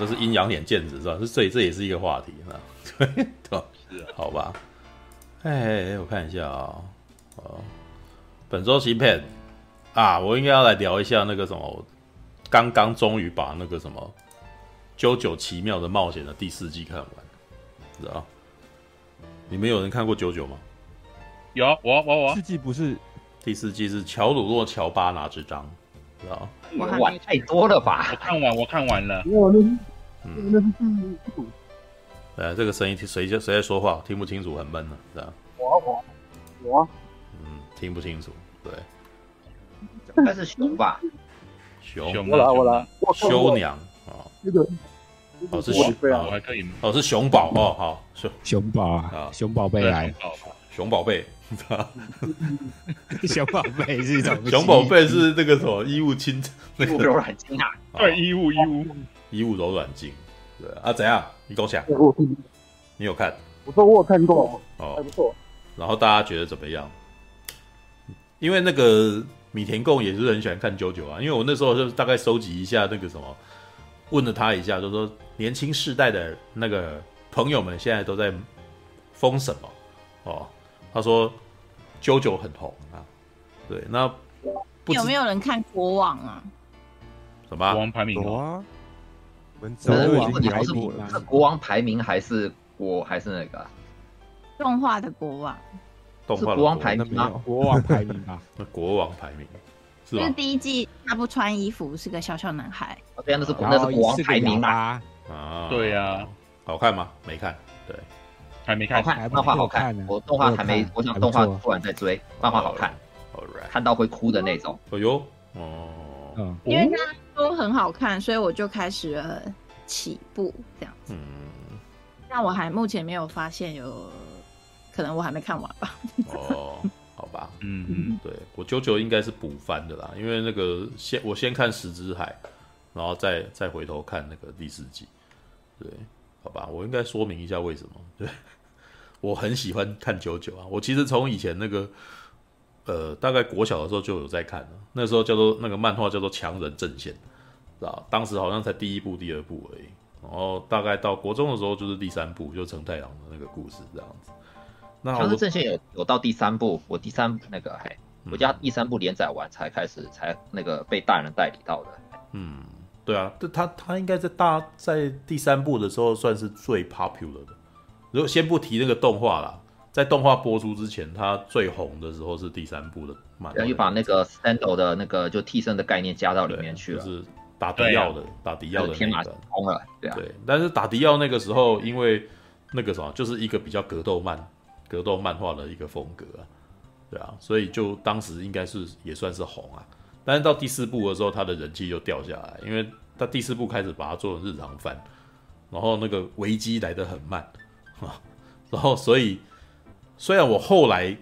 这是阴阳眼剑子是吧？这这这也是一个话题啊，对吧？好吧。哎，我看一下啊，哦，本周新片啊，我应该要来聊一下那个什么，刚刚终于把那个什么《JoJo 奇妙的冒险》的第四季看完，知道？你们有人看过《JoJo 吗？有，我我我。四季不是第四季是乔鲁诺乔巴拿之章，知道？我看太多了吧？我看完，我看完了。嗯。呃，这个声音谁谁在说话？听不清楚，很闷呢，是吧？我我我。嗯，听不清楚，对。应该是熊吧？熊。我来我来。修娘啊。那个。哦，是熊宝，还可以？哦，是熊宝哦，好，熊熊宝啊，熊宝贝来，熊宝贝，熊宝贝 是一种，熊宝贝是那个什么衣物清，那个柔软精啊，对，衣物衣物衣物柔软精，对啊，怎样？你跟我讲，你有看？我说我有看过，哦，还不错。然后大家觉得怎么样？因为那个米田共也是很喜欢看 JoJo 啊，因为我那时候就大概收集一下那个什么。问了他一下，就说年轻世代的那个朋友们现在都在封什么？哦，他说 JoJo 很红啊。对，那有没有人看国王啊？什么国王排名？有啊。可能问题是国王排名还是国还是那个动画的国王？动画国王排名吗？国王排名啊？那国王排名。就是第一季他不穿衣服，是个小小男孩。对啊，那是那是国王排名吧？啊，对呀，好看吗？没看，对，还没看。好看，漫画好看。我动画还没，我想动画突然在追，漫画好看，看到会哭的那种。哎呦，哦，嗯，因为他都很好看，所以我就开始了起步这样子。嗯，但我还目前没有发现有，可能我还没看完吧。哦。好吧，嗯嗯，对我九九应该是补番的啦，因为那个先我先看十之海，然后再再回头看那个第四季，对，好吧，我应该说明一下为什么，对，我很喜欢看九九啊，我其实从以前那个呃大概国小的时候就有在看了，那时候叫做那个漫画叫做强人阵线，知道，当时好像才第一部第二部而已，然后大概到国中的时候就是第三部，就成太郎的那个故事这样子。强势阵线有有到第三部，我第三那个嘿，我家第三部连载完才开始才那个被大人代理到的。嗯，对啊，这他他应该在大在第三部的时候算是最 popular 的。如果先不提那个动画啦，在动画播出之前，他最红的时候是第三部的漫画。然后又把那个 Sando 的那个就替身的概念加到里面去了，就是打迪奥的、啊、打迪奥的天马行空了，对啊。对，但是打迪奥那个时候，因为那个什么，就是一个比较格斗漫。格斗漫画的一个风格啊，对啊，所以就当时应该是也算是红啊，但是到第四部的时候，他的人气就掉下来，因为他第四部开始把它做成日常番，然后那个危机来得很慢啊，然后所以虽然我后来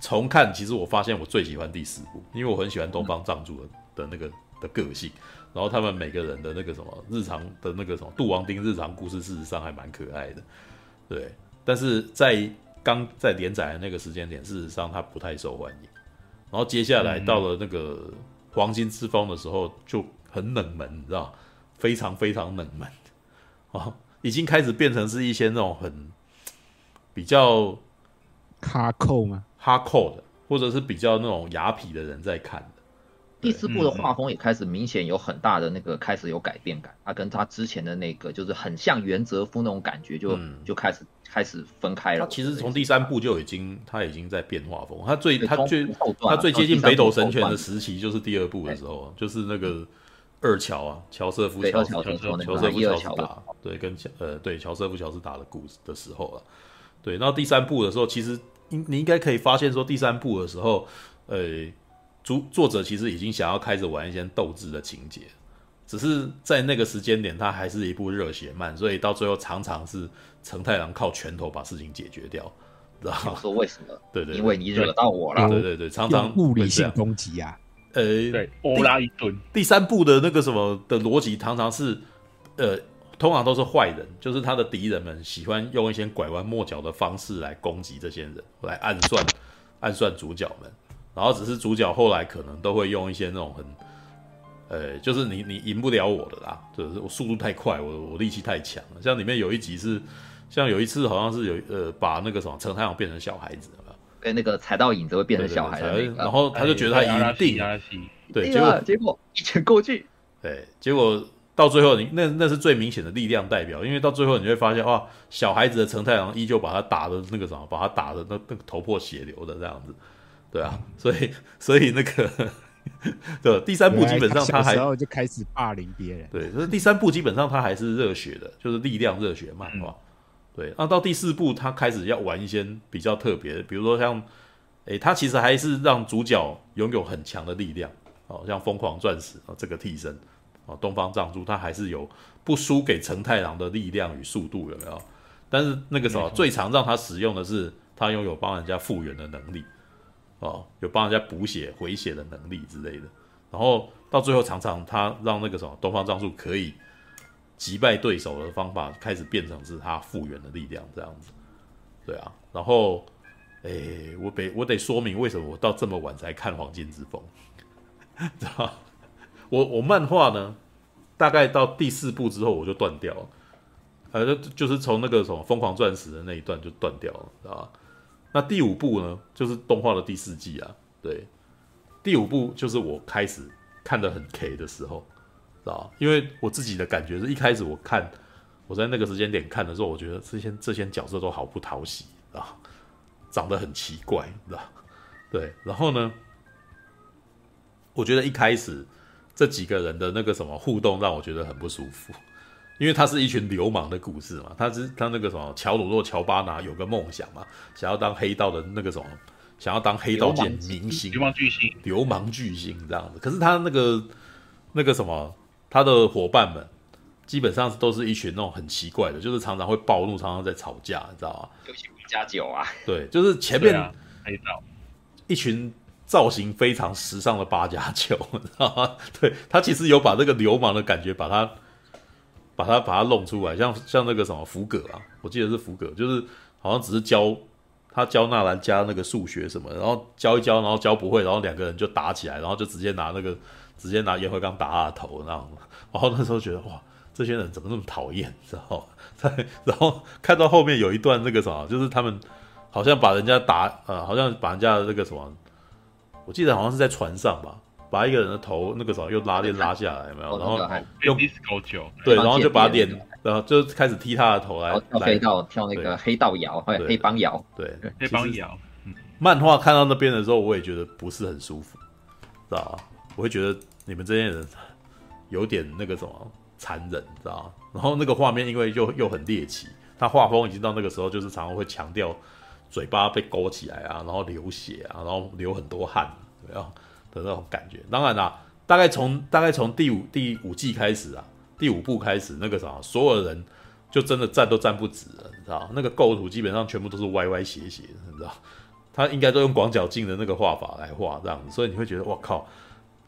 重看，其实我发现我最喜欢第四部，因为我很喜欢东方仗助的的那个的个性，然后他们每个人的那个什么日常的那个什么杜王丁日常故事，事实上还蛮可爱的，对，但是在刚在连载的那个时间点，事实上他不太受欢迎。然后接下来到了那个黄金之风的时候，就很冷门，你知道，非常非常冷门，哦，已经开始变成是一些那种很比较哈扣吗？哈扣的，或者是比较那种雅痞的人在看的。第四部的画风也开始明显有很大的那个开始有改变感，他跟他之前的那个就是很像原泽夫那种感觉，就就开始。开始分开了。他其实从第三部就已经，他已经在变画风。他最他最他最接近北斗神拳的时期，就是第二部的时候，就是那个二乔啊，乔瑟夫乔乔乔瑟夫乔斯打，对，跟乔呃对乔瑟夫乔斯打的故事的时候了。对，然后第三部的时候，其实应你应该可以发现说，第三部的时候，呃，主作者其实已经想要开始玩一些斗志的情节。只是在那个时间点，他还是一部热血漫，所以到最后常常是成太郎靠拳头把事情解决掉，知道吗？说为什么？对对，因为你惹到我了。对对对，常常物理性攻击啊。呃，对，欧拉一顿。第三部的那个什么的逻辑，常常是呃，通常都是坏人，就是他的敌人们喜欢用一些拐弯抹角的方式来攻击这些人，来暗算暗算主角们，然后只是主角后来可能都会用一些那种很。呃，就是你你赢不了我的啦，就是我速度太快，我我力气太强了。像里面有一集是，像有一次好像是有呃把那个什么陈太郎变成小孩子了，对，那个踩到影子会变成小孩子那个，然后他就觉得他一定，对，结果结果一拳过去，对，结果到最后你那那是最明显的力量代表，因为到最后你会发现哇，小孩子的陈太郎依旧把他打的那个什么，把他打的那那个头破血流的这样子，对啊，所以所以那个。对，第三部基本上他还然后就开始霸凌别人。对，所以第三部基本上他还是热血的，就是力量热血漫画。嗯、对，那到第四部他开始要玩一些比较特别的，比如说像，诶、欸，他其实还是让主角拥有很强的力量，哦，像疯狂钻石啊这个替身，哦，东方藏珠他还是有不输给承太郎的力量与速度，有没有？但是那个时候最常让他使用的是他拥有帮人家复原的能力。哦，有帮人家补血回血的能力之类的，然后到最后常常他让那个什么东方仗助可以击败对手的方法开始变成是他复原的力量这样子，对啊，然后诶，我得我得说明为什么我到这么晚才看黄金之风，知道我我漫画呢，大概到第四部之后我就断掉了，呃，就就是从那个什么疯狂钻石的那一段就断掉了，知道吧？那第五部呢，就是动画的第四季啊。对，第五部就是我开始看的很 K 的时候，知道？因为我自己的感觉是一开始我看，我在那个时间点看的时候，我觉得这些这些角色都好不讨喜啊，长得很奇怪，知道？对，然后呢，我觉得一开始这几个人的那个什么互动让我觉得很不舒服。因为他是一群流氓的故事嘛，他是他那个什么乔鲁诺乔巴拿有个梦想嘛，想要当黑道的那个什么，想要当黑道界明星，流氓巨星，流氓巨星这样子。可是他那个那个什么，他的伙伴们基本上都是一群那种很奇怪的，就是常常会暴怒，常常在吵架，你知道吗？尤其五加酒啊，对，就是前面黑道一群造型非常时尚的八加九，你知道吗？对，他其实有把这个流氓的感觉把他。把他把他弄出来，像像那个什么福葛啊，我记得是福葛，就是好像只是教他教纳兰加那个数学什么，然后教一教，然后教不会，然后两个人就打起来，然后就直接拿那个直接拿烟灰缸打他的头那样，然后那时候觉得哇，这些人怎么那么讨厌，知道吗？然后看到后面有一段那个什么，就是他们好像把人家打呃，好像把人家的那个什么，我记得好像是在船上吧。把一个人的头那个时候又拉链拉下来，有没有？然后用对，然后就把脸，然后就开始踢他的头来。跳黑道，跳那个黑道摇，还有黑帮摇。对，黑帮摇。漫画看到那边的时候，我也觉得不是很舒服，知道吧？我会觉得你们这些人有点那个什么残忍，知道吧？然后那个画面因为又又很猎奇，他画风已经到那个时候，就是常常会强调嘴巴被勾起来啊，然后流血啊，然后流很多汗，对吧？的那种感觉，当然啦，大概从大概从第五第五季开始啊，第五部开始，那个啥，所有人就真的站都站不直了，你知道？那个构图基本上全部都是歪歪斜斜的，你知道？他应该都用广角镜的那个画法来画这样子，所以你会觉得哇靠，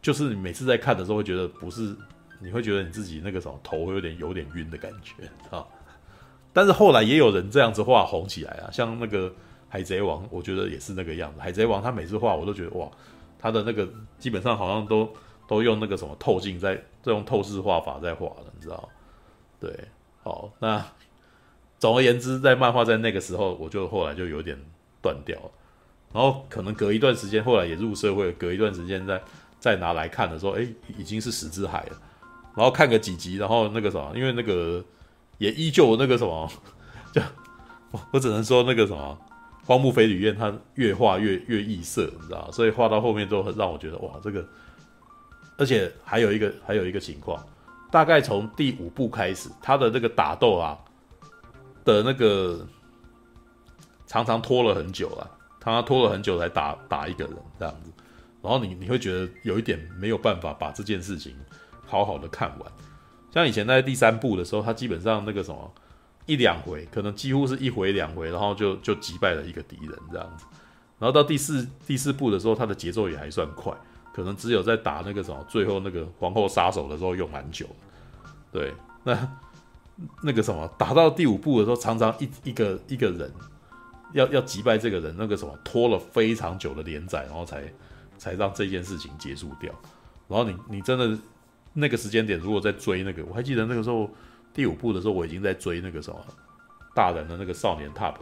就是你每次在看的时候会觉得不是，你会觉得你自己那个什么头会有点有点晕的感觉，知道？但是后来也有人这样子画红起来啊，像那个海贼王，我觉得也是那个样子。海贼王他每次画我都觉得哇。他的那个基本上好像都都用那个什么透镜在，在用透视画法在画的，你知道？对，好，那总而言之，在漫画在那个时候，我就后来就有点断掉了。然后可能隔一段时间，后来也入社会，隔一段时间再再拿来看的时候，哎，已经是石之海了。然后看个几集，然后那个什么，因为那个也依旧那个什么，就我我只能说那个什么。荒木飞吕彦他越画越越异色，你知道，所以画到后面都很让我觉得哇，这个，而且还有一个还有一个情况，大概从第五部开始，他的那个打斗啊的那个常常拖了很久啊，他拖了很久才打打一个人这样子，然后你你会觉得有一点没有办法把这件事情好好的看完，像以前在第三部的时候，他基本上那个什么。一两回，可能几乎是一回两回，然后就就击败了一个敌人这样子。然后到第四第四部的时候，他的节奏也还算快，可能只有在打那个什么最后那个皇后杀手的时候用蛮久。对，那那个什么打到第五部的时候，常常一一个一个人要要击败这个人，那个什么拖了非常久的连载，然后才才让这件事情结束掉。然后你你真的那个时间点如果在追那个，我还记得那个时候第五部的时候，我已经在追那个什么大人的那个少年 Top，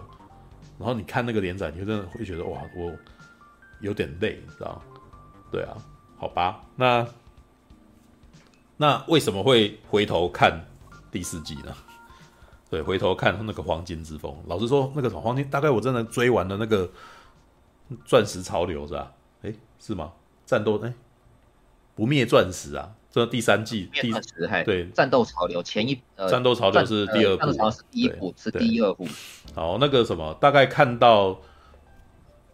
然后你看那个连载，你就真的会觉得哇，我有点累，你知道？对啊，好吧，那那为什么会回头看第四季呢？对，回头看那个黄金之风，老实说，那个什么黄金大概我真的追完了那个钻石潮流是吧？诶，是吗？战斗诶，不灭钻石啊，这第三季第对战斗潮流前一呃战斗潮流是第二部，呃、是第一部是第二部。好，那个什么，大概看到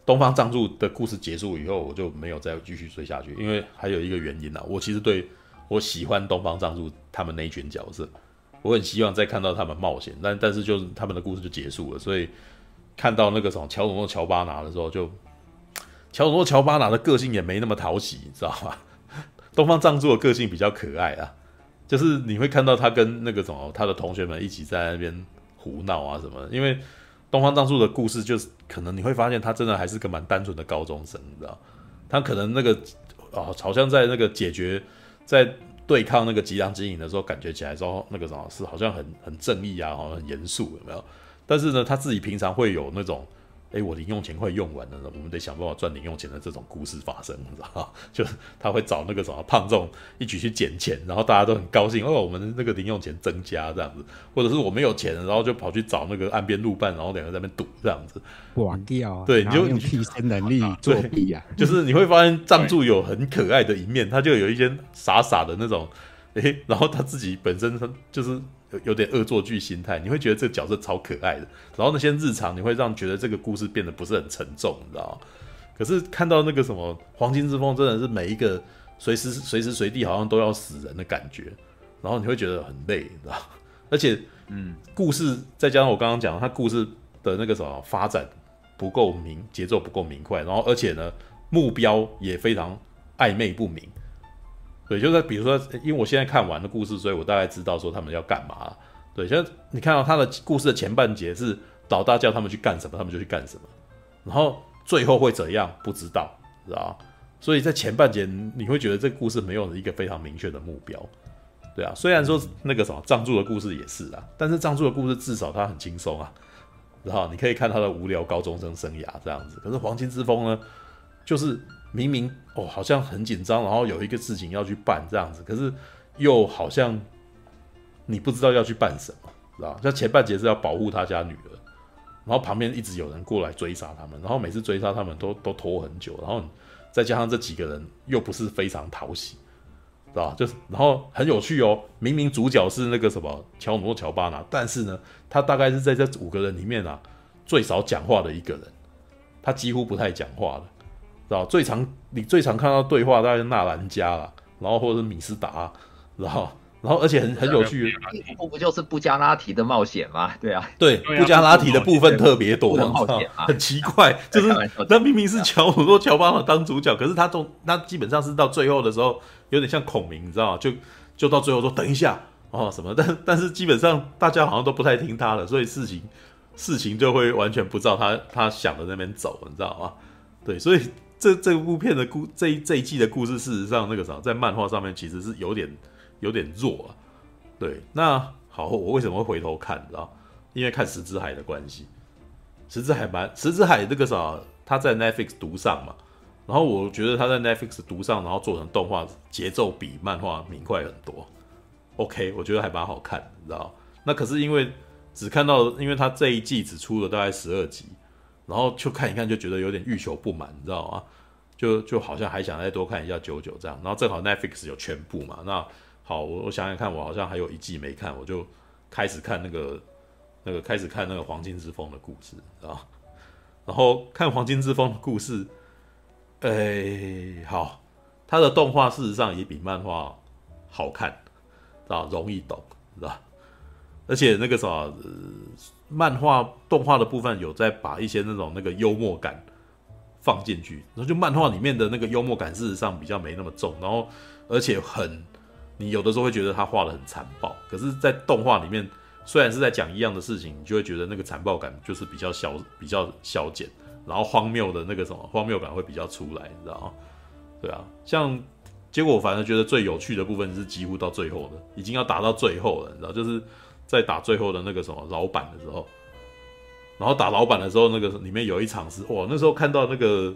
东方藏助的故事结束以后，我就没有再继续追下去，因为还有一个原因啊，我其实对我喜欢东方藏助他们那一群角色。我很希望再看到他们冒险，但但是就是他们的故事就结束了，所以看到那个什么乔努诺乔巴拿的时候就，就乔努诺乔巴拿的个性也没那么讨喜，你知道吗？东方仗助的个性比较可爱啊，就是你会看到他跟那个什么他的同学们一起在那边胡闹啊什么，因为东方仗助的故事就是可能你会发现他真的还是个蛮单纯的高中生，你知道，他可能那个哦好像在那个解决在。对抗那个吉良金隐的时候，感觉起来说那个什么是好像很很正义啊，好像很严肃，有没有？但是呢，他自己平常会有那种。哎，我零用钱快用完了，我们得想办法赚零用钱的这种故事发生，你知道吗？就是他会找那个什么胖仲一起去捡钱，然后大家都很高兴哦，我们的那个零用钱增加这样子，或者是我没有钱，然后就跑去找那个岸边路伴，然后两个在那边赌这样子，玩掉啊，对，你就用替身能力 作弊啊，就是你会发现仗助有很可爱的一面，他就有一些傻傻的那种，哎，然后他自己本身他就是。有有点恶作剧心态，你会觉得这个角色超可爱的，然后那些日常你会让觉得这个故事变得不是很沉重，你知道吗？可是看到那个什么黄金之风，真的是每一个随时随时随地好像都要死人的感觉，然后你会觉得很累，你知道？而且，嗯，故事再加上我刚刚讲，他故事的那个什么发展不够明，节奏不够明快，然后而且呢，目标也非常暧昧不明。对，就是比如说，因为我现在看完的故事，所以我大概知道说他们要干嘛。对，像你看到他的故事的前半节是老大叫他们去干什么，他们就去干什么，然后最后会怎样不知道，知道？所以在前半节你会觉得这个故事没有一个非常明确的目标。对啊，虽然说那个什么仗助的故事也是啊，但是仗助的故事至少他很轻松啊，然后你可以看他的无聊高中生生涯这样子。可是黄金之风呢，就是。明明哦，好像很紧张，然后有一个事情要去办这样子，可是又好像你不知道要去办什么，知道？像前半节是要保护他家女儿，然后旁边一直有人过来追杀他们，然后每次追杀他们都都拖很久，然后再加上这几个人又不是非常讨喜，知道？就是然后很有趣哦，明明主角是那个什么乔努诺乔巴拿，但是呢，他大概是在这五个人里面啊最少讲话的一个人，他几乎不太讲话了。知道最常你最常看到对话大概是纳兰加啦，然后或者是米斯达，然后然后而且很很有趣，不不就是布加拉提的冒险吗？对啊，对，布加拉提的部分特别多，很奇怪，就是那明明是乔努诺乔巴马当主角，可是他都他基本上是到最后的时候有点像孔明，你知道吗？就就到最后说等一下哦什么，但但是基本上大家好像都不太听他的，所以事情事情就会完全不照他他想的那边走，你知道吗？对，所以。这这部片的故这一这一季的故事，事实上那个啥，在漫画上面其实是有点有点弱啊。对，那好，我为什么会回头看？知道？因为看石之海的关系。石之海蛮石之海这个啥，他在 Netflix 独上嘛，然后我觉得他在 Netflix 独上，然后做成动画，节奏比漫画明快很多。OK，我觉得还蛮好看，你知道？那可是因为只看到，因为他这一季只出了大概十二集。然后就看一看，就觉得有点欲求不满，你知道吗？就就好像还想再多看一下九九这样。然后正好 Netflix 有全部嘛，那好，我我想想看，我好像还有一季没看，我就开始看那个那个开始看那个黄金之风的故事啊。然后看黄金之风的故事，哎，好，它的动画事实上也比漫画好看，啊，容易懂，知道？而且那个啥，呃，漫画动画的部分有在把一些那种那个幽默感放进去，然后就漫画里面的那个幽默感事实上比较没那么重，然后而且很，你有的时候会觉得他画得很残暴，可是，在动画里面虽然是在讲一样的事情，你就会觉得那个残暴感就是比较消比较消减，然后荒谬的那个什么荒谬感会比较出来，你知道吗？对啊，像结果我反而觉得最有趣的部分是几乎到最后的，已经要打到最后了，你知道，就是在打最后的那个什么老板的时候，然后打老板的时候，那个里面有一场是哇，那时候看到那个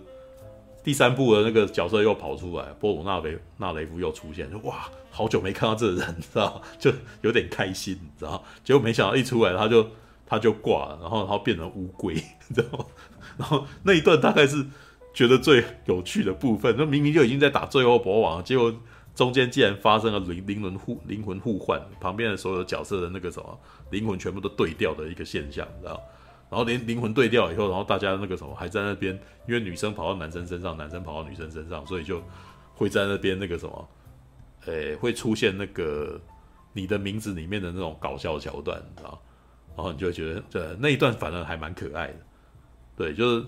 第三部的那个角色又跑出来，波鲁纳雷纳雷夫又出现，就哇，好久没看到这个人，你知道，就有点开心，你知道，结果没想到一出来他就他就挂了，然后然后变成乌龟，你知道，然后那一段大概是。觉得最有趣的部分，那明明就已经在打最后博王，结果中间竟然发生了灵灵魂互灵魂互换，旁边的所有角色的那个什么灵魂全部都对调的一个现象，你知道？然后连灵魂对调以后，然后大家那个什么还在那边，因为女生跑到男生身上，男生跑到女生身上，所以就会在那边那个什么，诶，会出现那个你的名字里面的那种搞笑桥段，你知道？然后你就会觉得，这那一段反而还蛮可爱的，对，就是。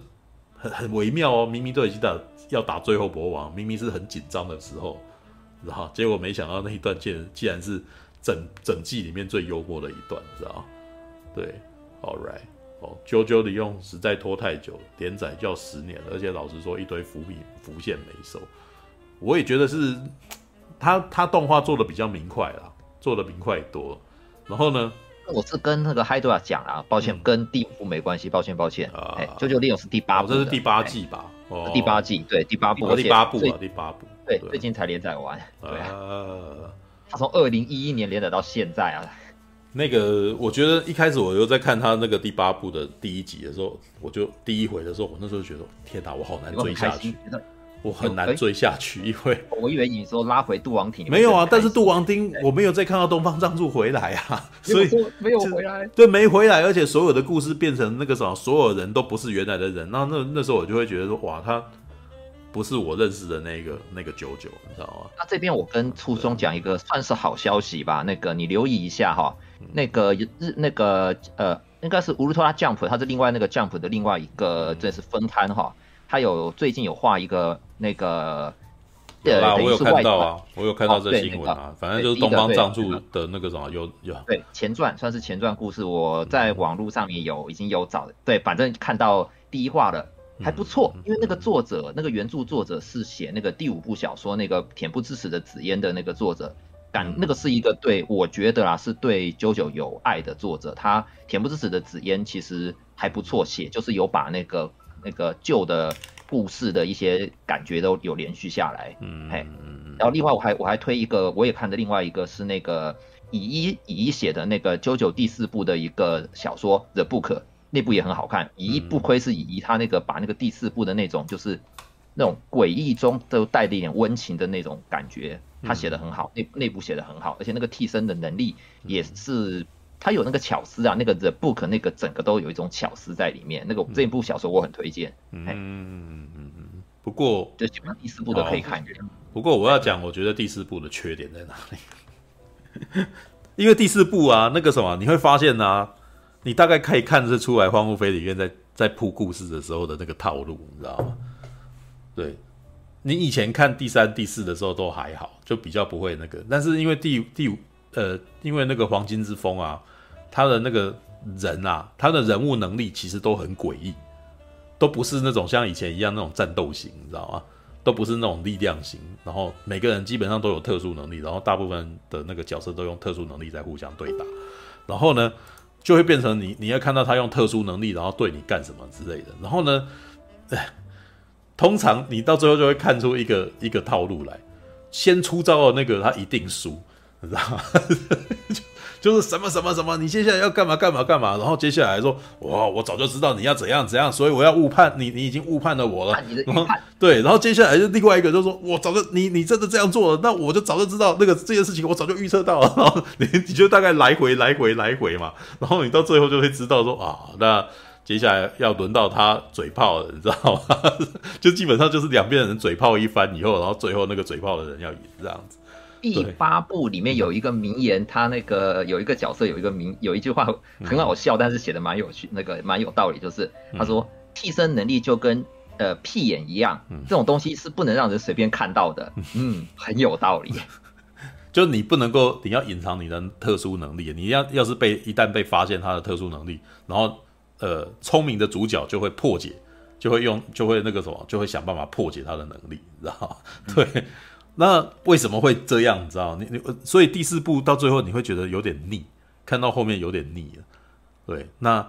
很很微妙哦，明明都已经打要打最后博王，明明是很紧张的时候，然后结果没想到那一段竟然竟然是整整季里面最幽默的一段，知道对，All right，哦，啾啾的用实在拖太久，连载就要十年了，而且老实说一堆伏笔浮现没收，我也觉得是他他动画做的比较明快啦，做的明快多，然后呢？我是跟那个海多亚讲啊，抱歉，嗯、跟第五部没关系，抱歉抱歉。哎、啊，九九六是第八部，这是第八季吧？哦，第八季，对，第八部，第八部啊，第八部，对，最近才连载完。对啊，他从二零一一年连载到现在啊。那个，我觉得一开始我又在看他那个第八部的第一集的时候，我就第一回的时候，我那时候觉得，天哪，我好难追下去。我很难追下去，因为我以为你说拉回杜王庭没有啊，但是杜王町我没有再看到东方藏助回来啊，所以没有回来，对，没回来，而且所有的故事变成那个什么，所有人都不是原来的人，那那那时候我就会觉得说，哇，他不是我认识的那个那个九九，你知道吗？那这边我跟初中讲一个算是好消息吧，那个你留意一下哈，那个日那个呃，应该是乌鲁托拉 Jump，它是另外那个 Jump 的另外一个，这是分摊哈。他有最近有画一个那个，对啊，我有看到啊，我有看到这新闻啊，反正就是东方藏著的那个什么有有。对前传，算是前传故事，我在网络上面有已经有找，对，反正看到第一话了，还不错，因为那个作者那个原著作者是写那个第五部小说那个恬不知耻的紫烟的那个作者，感那个是一个对我觉得啦是对 JoJo 有爱的作者，他恬不知耻的紫烟其实还不错写，就是有把那个。那个旧的故事的一些感觉都有连续下来，嗯，嘿，然后另外我还我还推一个，我也看的另外一个是那个乙一乙一写的那个 JoJo 第四部的一个小说 The Book，那部也很好看。乙一不亏是乙一，他那个把那个第四部的那种就是那种诡异中都带着一点温情的那种感觉，他写的很好，那那部写的很好，而且那个替身的能力也是。他有那个巧思啊，那个 The Book 那个整个都有一种巧思在里面。那个这一部小说我很推荐。嗯嗯嗯嗯。不过，就喜欢第四部的可以看。不过我要讲，我觉得第四部的缺点在哪里？因为第四部啊，那个什么，你会发现啊，你大概可以看得出来，荒木飞吕彦在在铺故事的时候的那个套路，你知道吗？对，你以前看第三、第四的时候都还好，就比较不会那个。但是因为第第五呃，因为那个黄金之风啊。他的那个人啊，他的人物能力其实都很诡异，都不是那种像以前一样那种战斗型，你知道吗？都不是那种力量型。然后每个人基本上都有特殊能力，然后大部分的那个角色都用特殊能力在互相对打。然后呢，就会变成你你要看到他用特殊能力，然后对你干什么之类的。然后呢，通常你到最后就会看出一个一个套路来，先出招的那个他一定输，你知道吗？就是什么什么什么，你接下来要干嘛干嘛干嘛，然后接下来说，哇，我早就知道你要怎样怎样，所以我要误判你，你已经误判了我了。然后对，然后接下来就另外一个就说，我早就你你真的这样做了，那我就早就知道那个这件事情，我早就预测到了。然后你你就大概来回来回来回嘛，然后你到最后就会知道说啊，那接下来要轮到他嘴炮了，你知道吗？就基本上就是两边的人嘴炮一番以后，然后最后那个嘴炮的人要赢这样子。第八部里面有一个名言，他那个有一个角色有一个名有一句话很好笑，但是写的蛮有趣，那个蛮有道理，就是他说替身能力就跟呃屁眼一样，这种东西是不能让人随便看到的，嗯，很有道理。就你不能够，你要隐藏你的特殊能力，你要要是被一旦被发现他的特殊能力，然后呃聪明的主角就会破解，就会用就会那个什么，就会想办法破解他的能力，你知道吗？对。那为什么会这样？你知道？你你所以第四部到最后你会觉得有点腻，看到后面有点腻了。对，那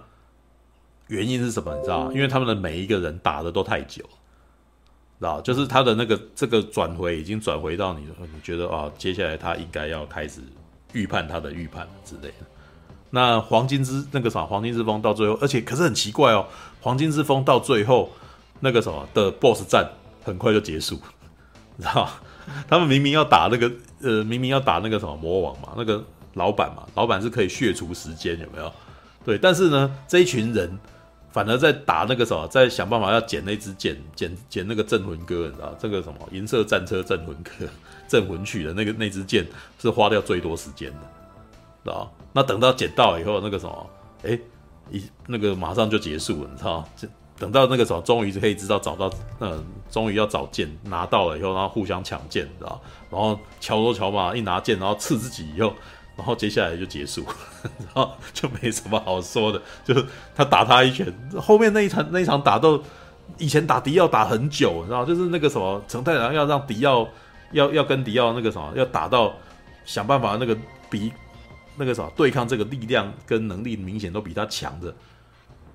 原因是什么？你知道？因为他们的每一个人打的都太久，知道？就是他的那个这个转回已经转回到你，你觉得啊，接下来他应该要开始预判他的预判之类的。那黄金之那个啥，黄金之风到最后，而且可是很奇怪哦，黄金之风到最后那个什么的 BOSS 战很快就结束，你知道？他们明明要打那个，呃，明明要打那个什么魔王嘛，那个老板嘛，老板是可以血除时间，有没有？对，但是呢，这一群人反而在打那个什么，在想办法要捡那支剑，捡捡那个镇魂歌，你知道？这个什么银色战车镇魂歌，镇魂曲的那个那支剑是花掉最多时间的，知道？那等到捡到以后，那个什么，哎，一那个马上就结束了，你知道？这等到那个时候，终于可以知道找到，嗯，终于要找剑拿到了以后，然后互相抢剑，知道？然后乔罗乔马一拿剑，然后刺自己以后，然后接下来就结束，然后就没什么好说的，就是他打他一拳，后面那一场那一场打斗，以前打迪奥打很久，你知道？就是那个什么陈太郎要让迪奥要要跟迪奥那个什么要打到想办法那个比那个什么对抗这个力量跟能力明显都比他强的。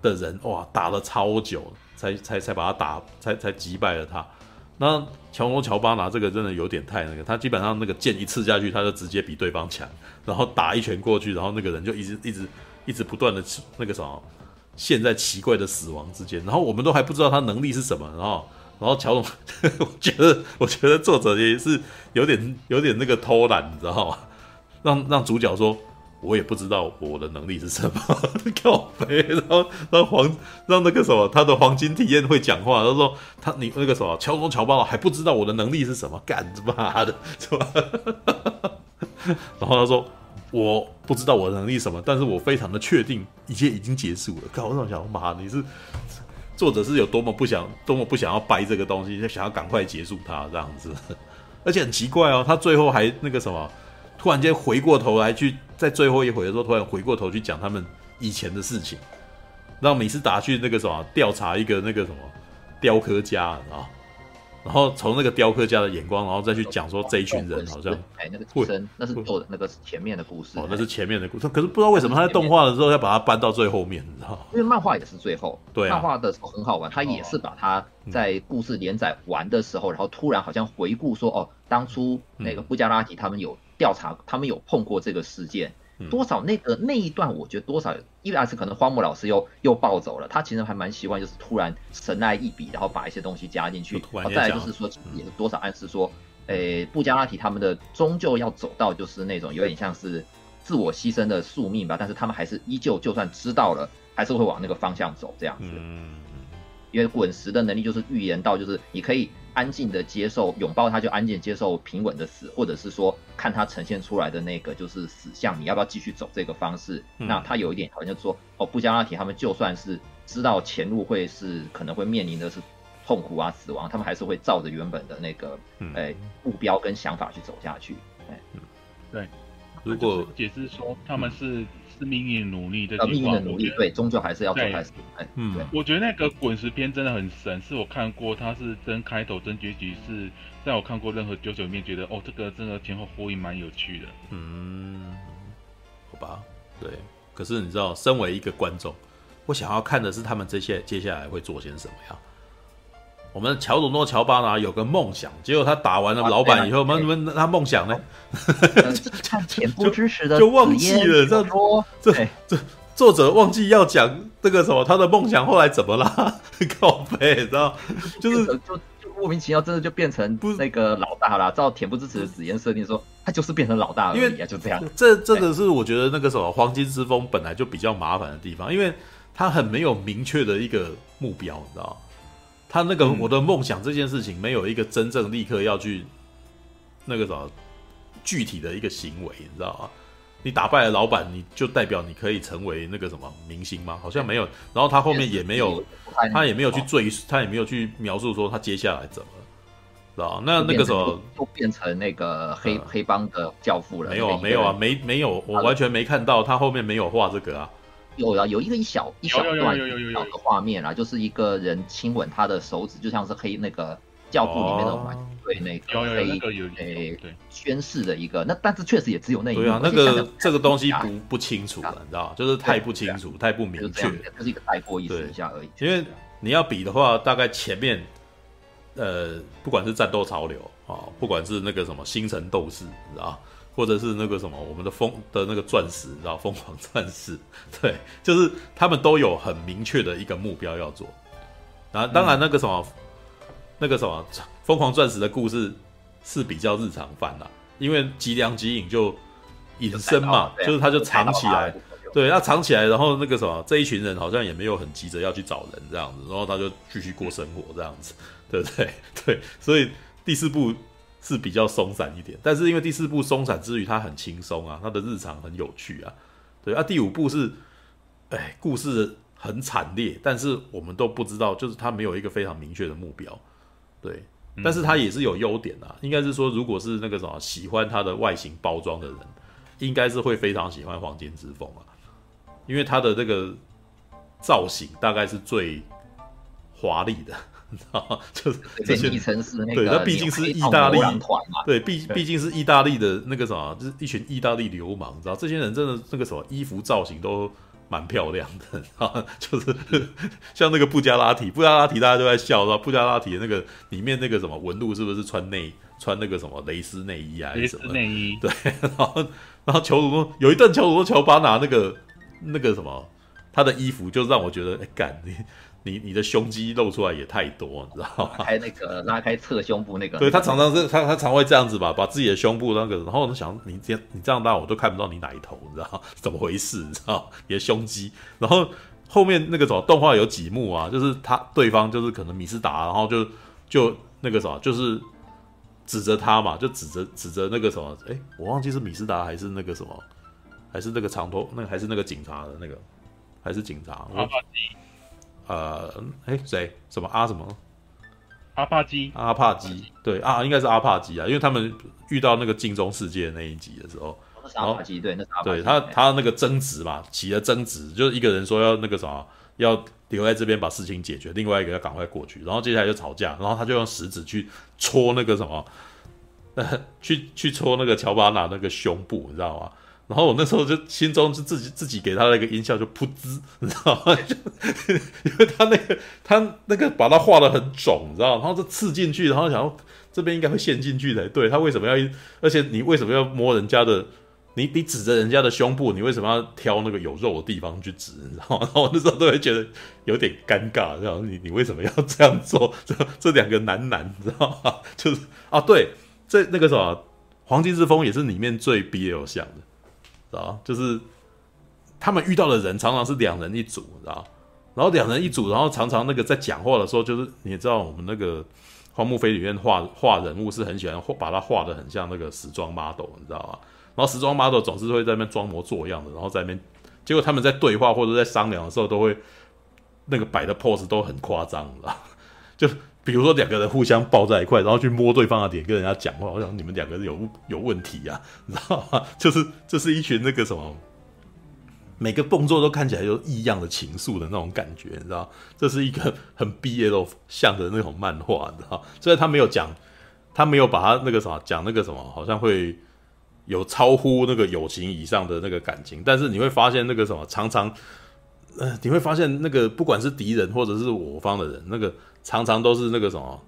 的人哇，打了超久，才才才把他打，才才击败了他。那乔龙乔巴拿这个真的有点太那个，他基本上那个剑一刺下去，他就直接比对方强，然后打一拳过去，然后那个人就一直一直一直不断的那个什么，陷在奇怪的死亡之间。然后我们都还不知道他能力是什么，然后然后乔龙，我觉得我觉得作者也是有点有点那个偷懒，你知道吗？让让主角说。我也不知道我的能力是什么，靠北，然后让黄让那个什么他的黄金体验会讲话，他说他你那个什么乔中乔巴还不知道我的能力是什么，干他妈的，是吧？然后他说我不知道我的能力什么，但是我非常的确定一切已经结束了。靠，我想妈，你是作者是有多么不想多么不想要掰这个东西，就想要赶快结束它这样子，而且很奇怪哦，他最后还那个什么。突然间回过头来去，在最后一回的时候，突然回过头去讲他们以前的事情，让米斯达去那个什么调查一个那个什么雕刻家啊，然后从那个雕刻家的眼光，然后再去讲说这一群人好像哎那个替身那是做的那个前面的故事哦，那是前面的故事，可是不知道为什么他在动画的时候要把它搬到最后面，你知道？因为漫画也是最后，对，漫画的时候很好玩，他也是把它在故事连载完的时候，然后突然好像回顾说哦，当初那个布加拉提他们有。调查他们有碰过这个事件，多少那个那一段，我觉得多少，因为还是可能荒木老师又又暴走了，他其实还蛮习惯就是突然神来一笔，然后把一些东西加进去，再来就是说也是多少暗示说，诶，布加拉提他们的终究要走到就是那种有点像是自我牺牲的宿命吧，但是他们还是依旧就算知道了，还是会往那个方向走这样子，因为滚石的能力就是预言到就是你可以。安静的接受拥抱他，就安静接受平稳的死，或者是说看他呈现出来的那个就是死相，你要不要继续走这个方式？嗯、那他有一点好像就说哦，布加拉提他们就算是知道前路会是可能会面临的是痛苦啊死亡，他们还是会照着原本的那个诶、嗯欸、目标跟想法去走下去。欸、嗯，对。如果解释说他们是。嗯是命运努力的命运的努力，对，终究还是要做开始。嗯，我觉得那个滚石篇真的很神，是我看过，它是真开头真结局，是在我看过任何九九里面觉得，哦，这个真的前后呼应蛮有趣的。嗯，好吧，对。可是你知道，身为一个观众，我想要看的是他们这些接下来会做些什么呀？我们乔鲁诺乔巴拿有个梦想，结果他打完了老板以后，我们们他梦想呢？看恬不知耻的就忘记了，这 这这作者忘记要讲这个什么他的梦想后来怎么了？靠北，知道？就是就就莫名其妙，真的就变成那个老大了。照恬不知耻的紫嫣设定说，他就是变成老大而已啊，就这样。这这个是我觉得那个什么黄金之风本来就比较麻烦的地方，因为他很没有明确的一个目标，你知道？他那个我的梦想这件事情没有一个真正立刻要去那个什么具体的一个行为，你知道吗？你打败了老板，你就代表你可以成为那个什么明星吗？好像没有。然后他后面也没有，他也没有去追，他也没有去描述说他接下来怎么，知道？那那个时候就变成那个黑黑帮的教父了。没有，没有啊，没没有，我完全没看到他后面没有画这个啊。有啊，有一个一小一小段小的画面啊，就是一个人亲吻他的手指，就像是黑那个教父里面那种玩对那个有有那个有诶对宣誓的一个，那但是确实也只有那一个。对啊，那个这个东西不不清楚了，你知道就是太不清楚，太不明确，就是一个带过意思一下而已。因为你要比的话，大概前面呃，不管是战斗潮流啊，不管是那个什么星辰斗士，你知道。或者是那个什么，我们的疯的那个钻石，你知道，疯狂钻石，对，就是他们都有很明确的一个目标要做。然后，当然那个什么，嗯、那个什么，疯狂钻石的故事是比较日常番啦，因为吉良吉影就隐身嘛，就，就是他就藏起来，对，他藏起来，然后那个什么，这一群人好像也没有很急着要去找人这样子，然后他就继续过生活这样子，对不对？对，所以第四部。是比较松散一点，但是因为第四部松散之余，它很轻松啊，它的日常很有趣啊，对啊。第五部是，哎，故事很惨烈，但是我们都不知道，就是它没有一个非常明确的目标，对。但是它也是有优点啊，应该是说，如果是那个什么喜欢它的外形包装的人，应该是会非常喜欢《黄金之风》啊，因为它的这个造型大概是最华丽的。啊，就是这些城市，对，那毕竟是意大利团嘛，对，毕毕竟是意大利的那个什么，就是一群意大利流氓，你知道，这些人真的那个什么衣服造型都蛮漂亮的啊，就是 像那个布加拉提，布加拉提大家都在笑，知道布加拉提的那个里面那个什么纹路是不是穿内穿那个什么蕾丝内衣啊？蕾丝内衣，对，然后然后乔鲁诺有一段乔鲁诺乔巴拿那个那个什么他的衣服，就让我觉得哎干你。你你的胸肌露出来也太多，你知道吗？还那个 拉开侧胸部那个，对他常常是他他常会这样子吧，把自己的胸部那个，然后我就想你这样你这样大我都看不到你奶头，你知道 怎么回事？你知道你的胸肌，然后后面那个什么动画有几幕啊，就是他对方就是可能米斯达，然后就就那个什么，就是指着他嘛，就指着指着那个什么，哎，我忘记是米斯达还是那个什么，还是那个长头那个还是那个警察的那个，还是警察。呃，哎，谁？什么阿什么？阿帕基？阿帕基？对啊，应该是阿帕基啊，因为他们遇到那个镜中世界那一集的时候，阿帕基对，那是阿帕基。对他，他那个争执嘛，起了争执，就是一个人说要那个什么，要留在这边把事情解决，另外一个要赶快过去，然后接下来就吵架，然后他就用食指去戳那个什么，呃，去去戳那个乔巴纳那个胸部，你知道吗？然后我那时候就心中就自己自己给他那个音效就噗吱，你知道吗？就因为他那个他那个把它画得很肿，你知道？然后就刺进去，然后想说这边应该会陷进去才对。他为什么要？而且你为什么要摸人家的？你你指着人家的胸部，你为什么要挑那个有肉的地方去指？你知道吗？然后我那时候都会觉得有点尴尬，然后你你为什么要这样做？这这两个男男，你知道吗？就是啊，对，这那个什么《黄金之风》也是里面最 BL 向的。知道就是他们遇到的人常常是两人一组，知道然后两人一组，然后常常那个在讲话的时候，就是你知道我们那个荒木飞吕彦画画人物是很喜欢画，把它画得很像那个时装 model，你知道吗？然后时装 model 总是会在那边装模作样的，然后在那边，结果他们在对话或者在商量的时候，都会那个摆的 pose 都很夸张，知道就。比如说两个人互相抱在一块，然后去摸对方的脸跟人家讲话，我想你们两个有有问题呀、啊，你知道吗？就是这是一群那个什么，每个动作都看起来有异样的情愫的那种感觉，你知道？这是一个很 BL 像的那种漫画，你知道？虽然他没有讲，他没有把他那个什么讲那个什么，好像会有超乎那个友情以上的那个感情，但是你会发现那个什么，常常，呃，你会发现那个不管是敌人或者是我方的人，那个。常常都是那个什么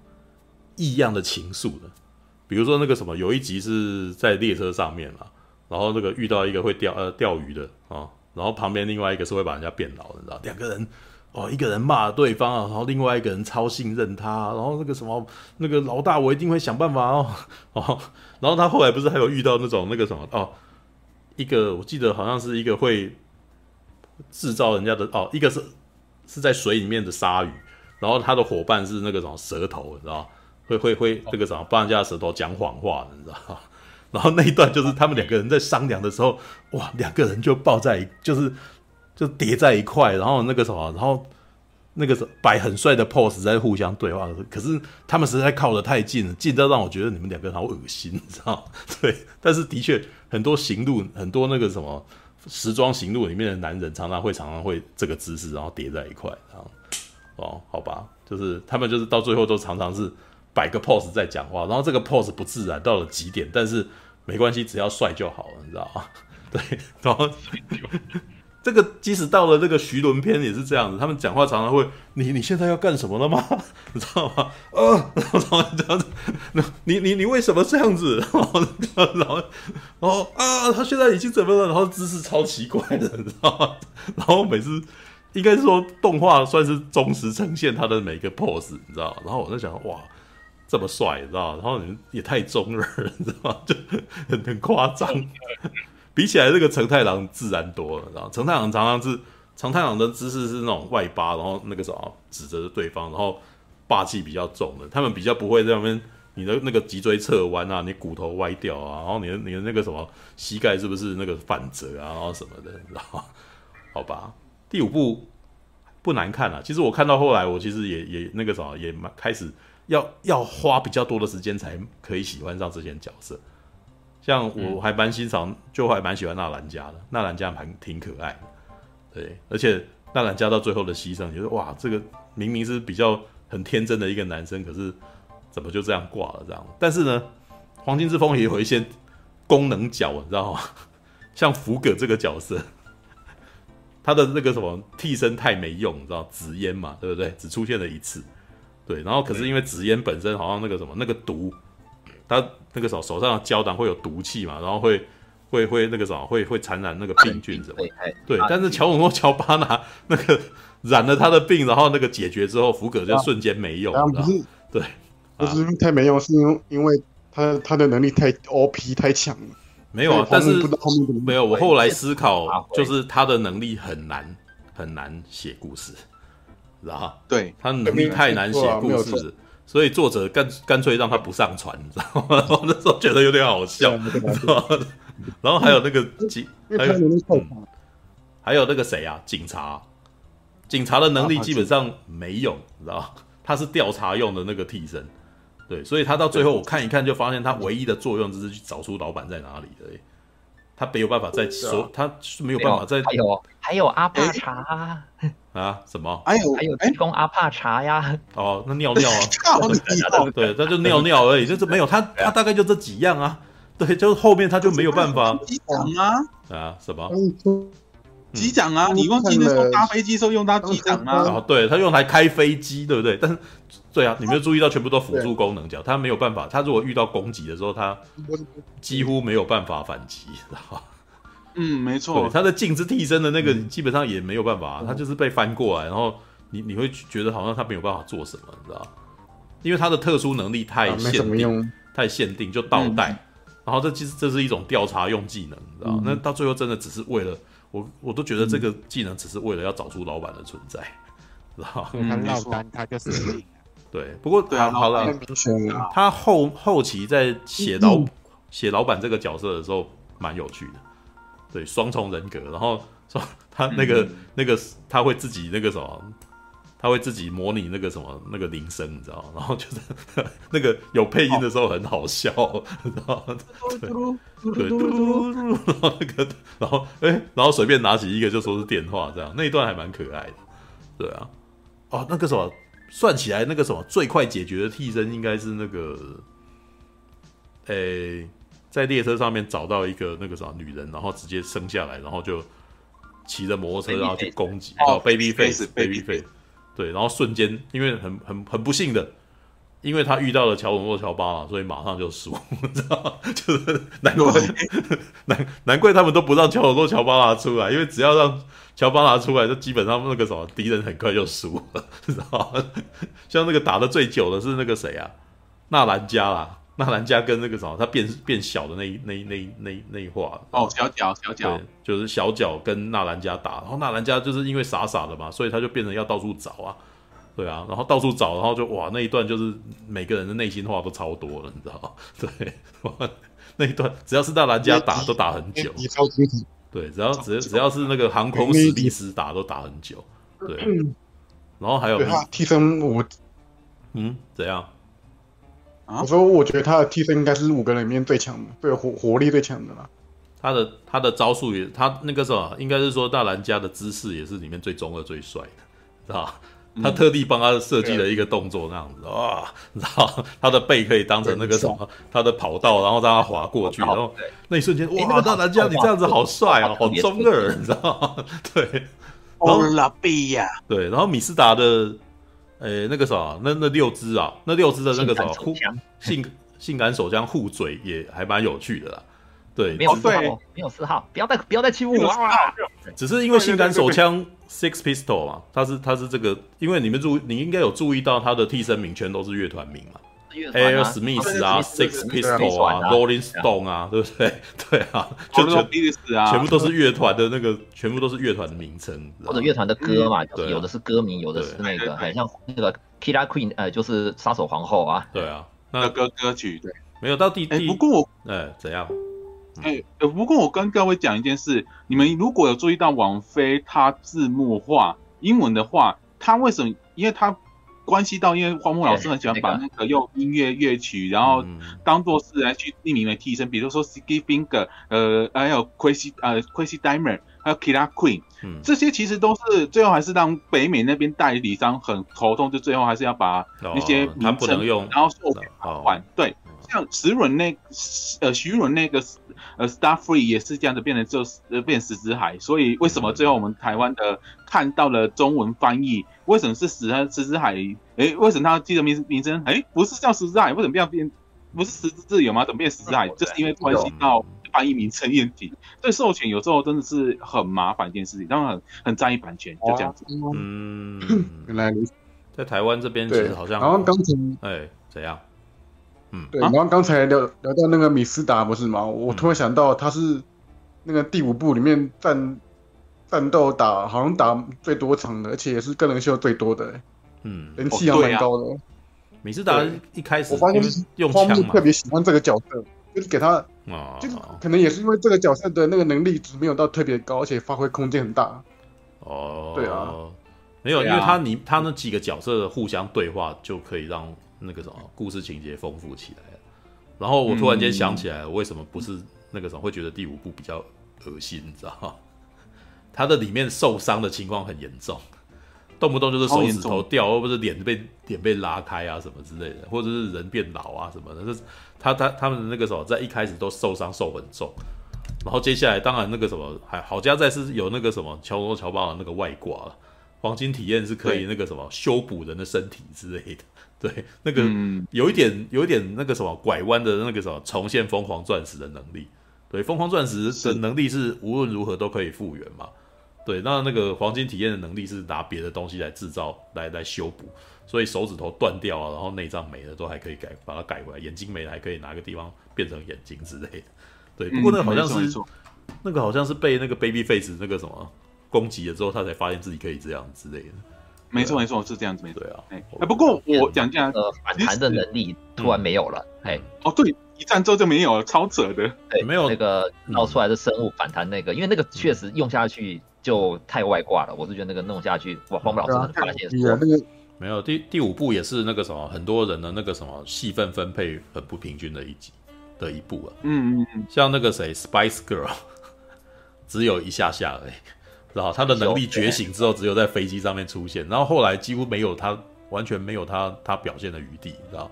异样的情愫的，比如说那个什么，有一集是在列车上面嘛，然后那个遇到一个会钓呃钓鱼的啊、然后旁边另外一个是会把人家变老的，你知道？两个人哦，一个人骂对方啊，然后另外一个人超信任他，然后那个什么那个老大，我一定会想办法哦 哦，然后他后来不是还有遇到那种那个什么哦，一个我记得好像是一个会制造人家的哦，一个是是在水里面的鲨鱼。然后他的伙伴是那个什么舌头，你知道会会会这个什么帮人家舌头讲谎话，你知道然后那一段就是他们两个人在商量的时候，哇，两个人就抱在，就是就叠在一块，然后那个什么，然后那个摆很帅的 pose 在互相对话。可是他们实在靠得太近了，近到让我觉得你们两个人好恶心，你知道 对，但是的确很多行路，很多那个什么时装行路里面的男人，常常会常常会这个姿势，然后叠在一块，然后。哦，好吧，就是他们就是到最后都常常是摆个 pose 在讲话，然后这个 pose 不自然到了极点，但是没关系，只要帅就好了，你知道吗？对，然后这个即使到了这个徐伦篇也是这样子，他们讲话常常会，你你现在要干什么了吗？你知道吗？呃，然后这样子，你你你为什么这样子？然后然后然后啊，他现在已经怎么了？然后姿势超奇怪的，你知道吗？然后每次应该是说动画算是忠实呈现他的每一个 pose，你知道？然后我在想，哇，这么帅，你知道？然后你也太中二了，你知道吗？就很很夸张。比起来，这个承太郎自然多了，然后承太郎常常是承太郎的姿势是那种外八，然后那个什么指着对方，然后霸气比较重的，他们比较不会在那边你的那个脊椎侧弯啊，你骨头歪掉啊，然后你的你的那个什么膝盖是不是那个反折啊，然后什么的，你知道吗？好吧，第五部不难看啊，其实我看到后来，我其实也也那个什么也蛮开始要要花比较多的时间才可以喜欢上这些角色。像我还蛮欣赏，就还蛮喜欢纳兰家的，纳兰家蛮挺可爱的，对，而且纳兰家到最后的牺牲，就是哇，这个明明是比较很天真的一个男生，可是怎么就这样挂了这样？但是呢，黄金之风也有一些功能角，你知道吗？像福葛这个角色，他的那个什么替身太没用，你知道紫烟嘛，对不对？只出现了一次，对，然后可是因为紫烟本身好像那个什么那个毒。他那个手手上的胶囊会有毒气嘛，然后会会会那个什么会会传染那个病菌什么？对，但是乔姆诺乔巴拿那个染了他的病，然后那个解决之后，福格就瞬间没用，不是？对，不是太没用，是因为因为他他的能力太 OP 太强了。没有啊，但是没有。我后来思考，就是他的能力很难很难写故事，知道吗？对，他能力太难写故事。所以作者干干脆让他不上传，你知道吗？我 那时候觉得有点好笑，知道吗？然后还有那个警，还有、嗯、还有那个谁啊？警察，警察的能力基本上没用，你知道吗？他是调查用的那个替身，对，所以他到最后我看一看就发现他唯一的作用就是去找出老板在哪里的。他没有办法再说，他是没有办法再。还有还有阿帕茶啊？什么？还有还有提供阿帕茶呀？哦，那尿尿啊？对，他就尿尿而已，就是没有他，他大概就这几样啊。对，就是后面他就没有办法。啊？啊？什么？机长啊？你忘记那时候搭飞机时候用到机长吗？啊，对，他用来开飞机，对不对？但是。对啊，你没有注意到全部都辅助功能角，他没有办法。他如果遇到攻击的时候，他几乎没有办法反击，知道吧？嗯，没错。他的镜子替身的那个基本上也没有办法，他就是被翻过来，然后你你会觉得好像他没有办法做什么，你知道？因为他的特殊能力太限定，太限定，就倒带。然后这其实这是一种调查用技能，你知道？那到最后真的只是为了我，我都觉得这个技能只是为了要找出老板的存在，知道？他落单，他就是。对，不过对啊，好了，他后后期在写老写老板这个角色的时候，蛮有趣的。对，双重人格，然后说他那个那个他会自己那个什么，他会自己模拟那个什么那个铃声，你知道？然后就是那个有配音的时候很好笑，知道吗？对对，嘟嘟嘟，然后那个然后哎，然后随便拿起一个就说是电话，这样那一段还蛮可爱的。对啊，哦，那个什么。算起来，那个什么最快解决的替身应该是那个，诶、欸，在列车上面找到一个那个什么女人，然后直接生下来，然后就骑着摩托车然后去攻击，哦，baby face，baby face，对，然后瞬间因为很很很不幸的，因为他遇到了乔本诺乔巴嘛，所以马上就输，知道？就是难怪 难难怪他们都不让乔本诺乔巴拉出来，因为只要让。乔巴拿出来，就基本上那个什么敌人很快就输了，知道吗？像那个打的最久的是那个谁啊？纳兰加啦，纳兰家跟那个什么，他变变小的那一那那那那一话哦，小脚小脚，对，就是小脚跟纳兰家打，然后纳兰家就是因为傻傻的嘛，所以他就变成要到处找啊，对啊，然后到处找，然后就哇，那一段就是每个人的内心话都超多了，你知道吗？对，那一段只要是纳兰家打都打很久。对，只要只只要是那个航空史密斯打都打很久，对。然后还有替身，我嗯怎样？我说我觉得他的替身应该是五个人里面最强的，对，活活力最强的啦。他的他的招数也，他那个什么，应该是说大兰家的姿势也是里面最中二最帅的，知道他特地帮他设计了一个动作，那样子啊，你知道他的背可以当成那个什么，他的跑道，然后让他滑过去，然后那一瞬间哇，大蓝家你这样子好帅啊，好中二，你知道吗？对，欧拉比呀，对，然后米斯达的，诶，那个啥，那那六只啊，那六只的那个什么护性性感手枪护嘴也还蛮有趣的啦。对，没有四号，没有四号，不要再不要再欺负我啊！只是因为性感手枪 Six Pistol 嘛，它是它是这个，因为你们注你应该有注意到它的替身名全都是乐团名嘛，Aerosmith 啊，Six Pistol 啊，Rolling Stone 啊，对不对？对啊，就全全部都是乐团的那个，全部都是乐团的名称或者乐团的歌嘛，有的是歌名，有的是那个，很像那个 Killer Queen，呃，就是杀手皇后啊。对啊，那歌歌曲对，没有到第第，不过我哎怎样？哎，不过我跟各位讲一件事，你们如果有注意到王菲她字幕化英文的话，她为什么？因为它关系到，因为荒木老师很喜欢把那个用音乐乐曲，然后当做是来去命名为替身，比如说 Sticky Finger，呃，还有 Crazy 呃 Crazy Diamond，还有 Killer Queen，这些其实都是最后还是让北美那边代理商很头痛，就最后还是要把那些名称用，然后授权换，对。像石轮那呃徐伦那个呃 Starfree 也是这样子变成就呃变石之海，所以为什么最后我们台湾的看到了中文翻译，为什么是石石之海？诶，为什么他记得名名称？诶，不是叫石之海，为什么变变不是石之自由吗？怎么变石之海？这是因为关系到翻译名称问题。对授权有时候真的是很麻烦一件事情，他们很很在意版权，就这样子。嗯，原来在台湾这边其实好像，然后刚才哎怎样？嗯，对，然后刚才聊聊到那个米斯达不是吗？我突然想到他是那个第五部里面战战斗打好像打最多场的，而且也是个人秀最多的，嗯，人气还蛮高的。米斯达一开始我发现用枪特别喜欢这个角色，就是给他，就是可能也是因为这个角色的那个能力值没有到特别高，而且发挥空间很大。哦，对啊，没有，因为他你他那几个角色的互相对话就可以让。那个什么故事情节丰富起来，然后我突然间想起来，我为什么不是那个什么会觉得第五部比较恶心，你知道吗？他的里面受伤的情况很严重，动不动就是手指头掉，或者是脸被脸被拉开啊什么之类的，或者是人变老啊什么的。就是他他他们的那个什么在一开始都受伤受很重，然后接下来当然那个什么还好家在是有那个什么乔罗乔巴的那个外挂，黄金体验是可以那个什么修补人的身体之类的。对，那个有一点，有一点那个什么拐弯的那个什么重现疯狂钻石的能力。对，疯狂钻石的能力是无论如何都可以复原嘛。对，那那个黄金体验的能力是拿别的东西来制造，来来修补。所以手指头断掉啊，然后内脏没了，都还可以改，把它改回来。眼睛没了，还可以拿个地方变成眼睛之类的。对，不过那个好像是那个好像是被那个 Baby Face 那个什么攻击了之后，他才发现自己可以这样之类的。没错没错，是这样子没错。对啊，哎，不过我讲讲呃，反弹的能力突然没有了，哎，哦对，一战之后就没有了，超扯的。对，没有那个闹出来的生物反弹那个，因为那个确实用下去就太外挂了，我是觉得那个弄下去，哇，荒木老师发现说，没有第第五部也是那个什么，很多人的那个什么戏份分配很不平均的一集的一部啊。嗯嗯嗯，像那个谁，Spice Girl，只有一下下而已。然后他的能力觉醒之后，只有在飞机上面出现，然后后来几乎没有他，完全没有他他表现的余地，你知道？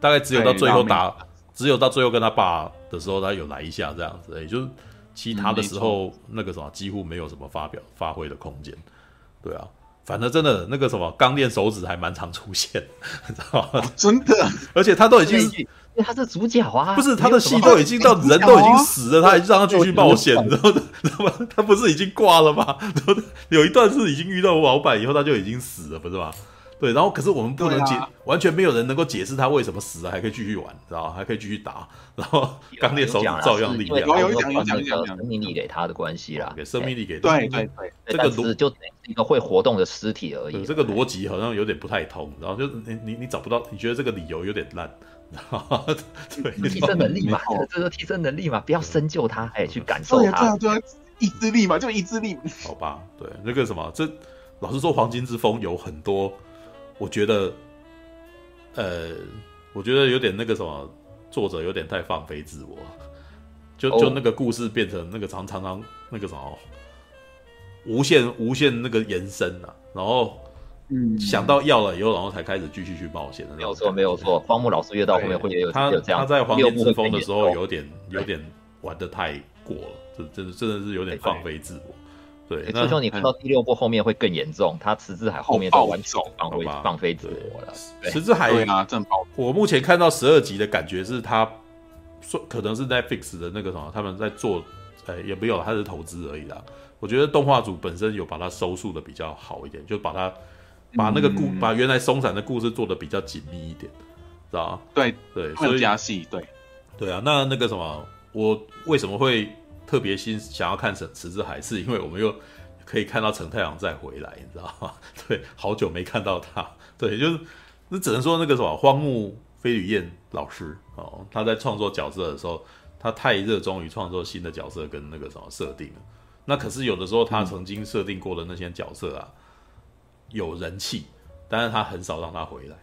大概只有到最后打，只有到最后跟他爸的时候，他有来一下这样子，也就是其他的时候那个什么几乎没有什么发表发挥的空间，对啊，反正真的那个什么钢链手指还蛮常出现，知道吗？真的，而且他都已经。因为他是主角啊，不是他的戏都已经到人都已经死了，他还让他继续冒险，然后，知道吗？他不是已经挂了吗？然后有一段是已经遇到老板以后他就已经死了，不是吗？对，然后可是我们不能解，完全没有人能够解释他为什么死了，还可以继续玩，知道吗？还可以继续打，然后钢铁手指照样力量，有讲有讲有讲，生命力给他的关系啦，给生命力给他，对对对，这个逻就一个会活动的尸体而已，这个逻辑好像有点不太通，然后就你你你找不到，你觉得这个理由有点烂。对，替身能力嘛，这个替身能力嘛，不要深究它，哎，去感受它，对啊，意志力嘛，就意志力。好吧，对，那个什么，这老实说，《黄金之风》有很多，我觉得，呃，我觉得有点那个什么，作者有点太放飞自我，就就那个故事变成那个常常常那个什么，无限无限那个延伸啊，然后。嗯，想到要了以后，然后才开始继续去冒险的。没有错，没有错。荒木老师越到后面会有他有这样，他在黄金之风的时候有点有点玩的太过了，这真的真的是有点放飞自我。对，所以说你看到第六部后面会更严重，他石之海后面都完全放飞放飞自我了。石之海啊，正宝，我目前看到十二集的感觉是他说可能是 Netflix 的那个什么，他们在做，呃，也没有，他是投资而已啦。我觉得动画组本身有把它收束的比较好一点，就把它把那个故、嗯、把原来松散的故事做的比较紧密一点，知道吗？对对，所以加戏，对对啊。那那个什么，我为什么会？特别心想要看《石之海》，是因为我们又可以看到陈太郎再回来，你知道吗？对，好久没看到他。对，就是那只能说那个什么荒木飞吕彦老师哦，他在创作角色的时候，他太热衷于创作新的角色跟那个什么设定了。那可是有的时候他曾经设定过的那些角色啊，有人气，但是他很少让他回来，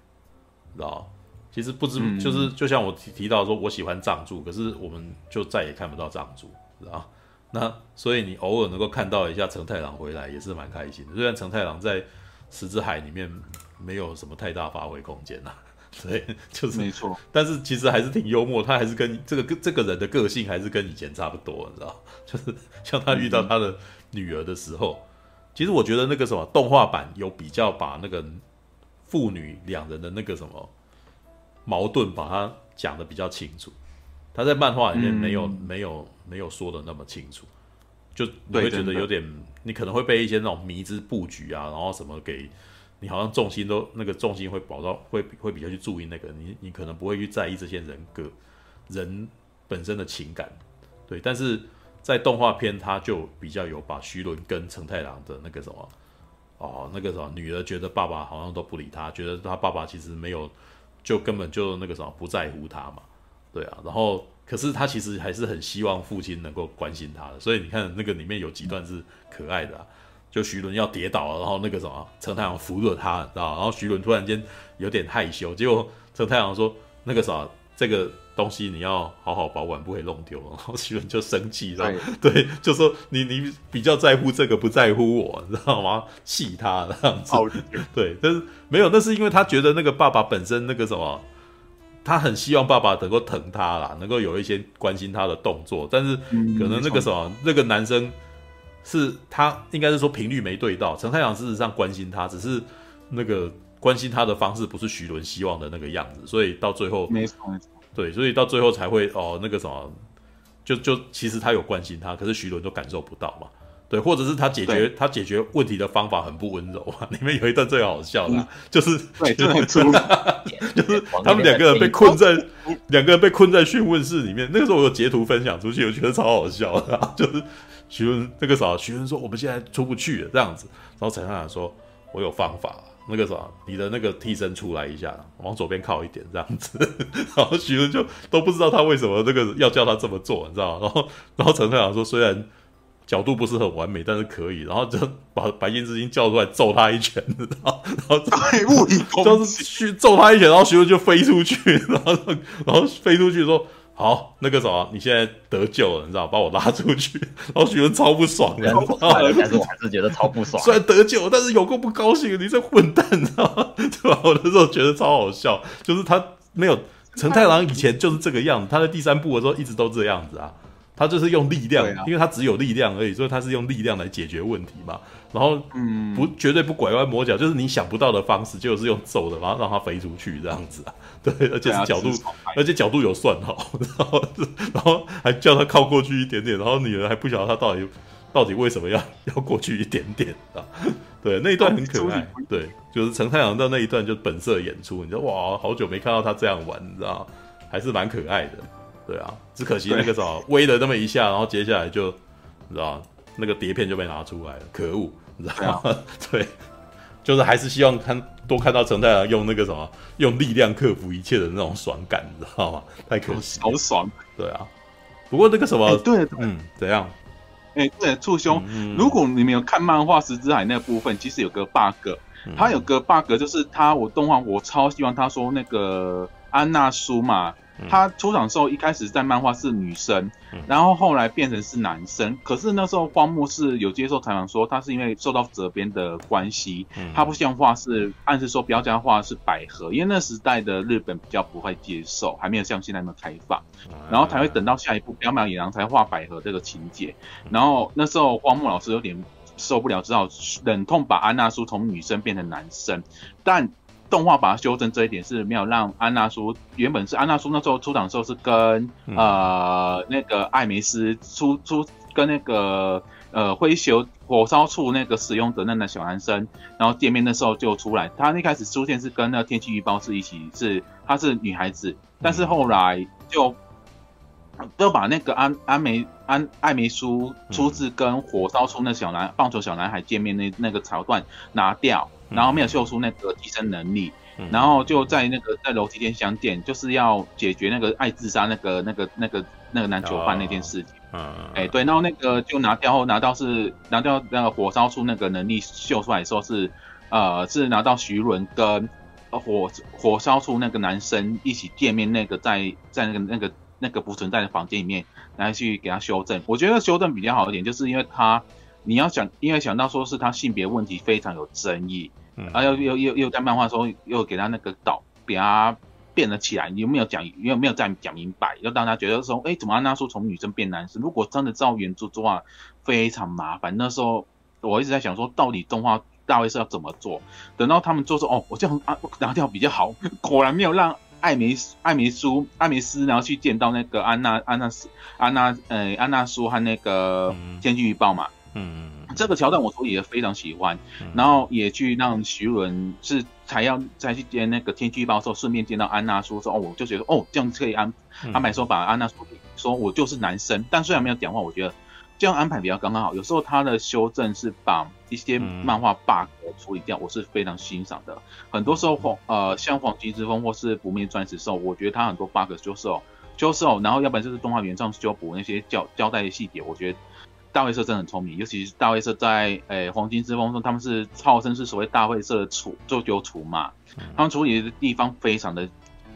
知道？其实不知就是就像我提提到说，我喜欢藏柱，可是我们就再也看不到藏柱。啊，那所以你偶尔能够看到一下成太郎回来也是蛮开心的。虽然成太郎在石之海里面没有什么太大发挥空间呐，对，就是没错。但是其实还是挺幽默，他还是跟这个这个人的个性还是跟以前差不多，你知道？就是像他遇到他的女儿的时候，嗯、其实我觉得那个什么动画版有比较把那个父女两人的那个什么矛盾把它讲的比较清楚。他在漫画里面没有、嗯、没有没有说的那么清楚，就你会觉得有点，你可能会被一些那种迷之布局啊，然后什么给你好像重心都那个重心会保到会会比较去注意那个你你可能不会去在意这些人格人本身的情感，对，但是在动画片他就比较有把徐伦跟成太郎的那个什么哦那个什么女儿觉得爸爸好像都不理他，觉得他爸爸其实没有就根本就那个什么不在乎他嘛。对啊，然后可是他其实还是很希望父亲能够关心他的，所以你看那个里面有几段是可爱的，就徐伦要跌倒了，然后那个什么成太郎扶着他，知道，然后徐伦突然间有点害羞，结果成太郎说那个啥，这个东西你要好好保管，不可以弄丢，然后徐伦就生气，然后 对，就说你你比较在乎这个，不在乎我，你知道吗？气他这样子，对，但是没有，那是因为他觉得那个爸爸本身那个什么。他很希望爸爸能够疼他啦，能够有一些关心他的动作，但是可能那个什么，嗯、那个男生是他应该是说频率没对到。陈太阳事实上关心他，只是那个关心他的方式不是徐伦希望的那个样子，所以到最后没错没错，对，所以到最后才会哦那个什么，就就其实他有关心他，可是徐伦都感受不到嘛。对，或者是他解决他解决问题的方法很不温柔啊。里面有一段最好笑的，就是对，真的很粗，就是 他们两个人被困在两个人被困在讯问室里面。那个时候我有截图分享出去，我觉得超好笑的。就是徐伦那个时候，徐伦说我们现在出不去了这样子，然后陈太郎说我有方法。那个什么你的那个替身出来一下，往左边靠一点这样子。然后徐伦就都不知道他为什么那个要叫他这么做，你知道吗？然后然后陈太郎说虽然。角度不是很完美，但是可以，然后就把白金之星叫出来揍他一拳，然后然后 物理就是去揍他一拳，然后徐伦就飞出去，然后 然后飞出去说好那个什么，你现在得救了，你知道，把我拉出去，然后觉得超不爽的，但是我还是觉得超不爽。虽然得救，但是有够不高兴，你这混蛋，你知道吗？对吧？我那时候觉得超好笑，就是他没有陈太郎以前就是这个样子，他在第三部的时候一直都这样子啊。他就是用力量，因为他只有力量而已，所以他是用力量来解决问题嘛。然后，嗯，不，绝对不拐弯抹角，就是你想不到的方式，就是用走的，然后让他飞出去这样子啊。对，而且是角度，而且角度有算好，然后，然后还叫他靠过去一点点，然后女儿还不晓得他到底到底为什么要要过去一点点啊？对，那一段很可爱。对，就是陈太阳的那一段就本色演出，你知道哇，好久没看到他这样玩，你知道还是蛮可爱的。对啊，只可惜那个什么，微了那么一下，然后接下来就，你知道那个碟片就被拿出来了，可恶，你知道吗？对，就是还是希望看多看到陈太郎用那个什么，用力量克服一切的那种爽感，你知道吗？太可惜，好爽。对啊，不过那个什么，欸、对，嗯，怎样？哎、欸，对，触兄，如果你没有看漫画《石之海》那部分，其实有个 bug，它有个 bug 就是他，我动画我超希望他说那个。安娜苏嘛。他出场的时候，一开始在漫画是女生，然后后来变成是男生。可是那时候荒木是有接受采访说，他是因为受到责编的关系，他不希望画是暗示说不要这样画是百合，因为那时代的日本比较不会接受，还没有像现在那么开放，然后才会等到下一部《绯闻野狼》才画百合这个情节。然后那时候荒木老师有点受不了，只好忍痛把安娜苏从女生变成男生，但。动画把它修正这一点是没有让安娜苏原本是安娜苏那时候出场的时候是跟、嗯、呃那个艾梅斯出出跟那个呃灰球火烧处那个使用者那个小男生，然后见面的时候就出来，他一开始出现是跟那个天气预报是一起是她是女孩子，但是后来就都把那个安安梅安艾梅苏出自跟火烧处那小男棒球小男孩见面那那个桥段拿掉。然后没有秀出那个提升能力，嗯、然后就在那个在楼梯间相见，就是要解决那个爱自杀那个那个那个那个男囚犯那件事情。嗯、哦，哎、欸，对，然后那个就拿掉后拿到是拿掉那个火烧出那个能力秀出来说是，呃，是拿到徐伦跟火火烧出那个男生一起见面那个在在那个那个那个不存在的房间里面来去给他修正。我觉得修正比较好一点，就是因为他你要想，因为想到说是他性别问题非常有争议。嗯，啊，又又又又在漫画说又给他那个岛，给他变了起来，你有没有讲？有没有再讲明白？又让他觉得说，哎、欸，怎么安娜苏从女生变男生？如果真的照原著的话，非常麻烦。那时候我一直在想说，到底动画大卫是要怎么做？等到他们做说，哦，我这样啊拿掉比较好。果然没有让艾梅艾梅苏艾梅斯，然后去见到那个安娜安娜斯安娜呃安娜苏和那个天气预报嘛。嗯。嗯这个桥段我说也非常喜欢，然后也去让徐伦是才要再去接那个天气预报的时候，顺便见到安娜说说哦，我就觉得哦这样可以安安排说把安娜说说我就是男生，但虽然没有讲话，我觉得这样安排比较刚刚好。有时候他的修正是把一些漫画 bug 处理掉，我是非常欣赏的。很多时候黄呃像黄金之风或是不灭钻石兽，我觉得他很多 bug 就是哦就是哦，然后要不然就是动画原创修补那些交交代的细节，我觉得。大卫社真的很聪明，尤其是大卫社在诶、欸、黄金之风中，他们是号称是所谓大卫社的处做酒厨嘛，他们处理的地方非常的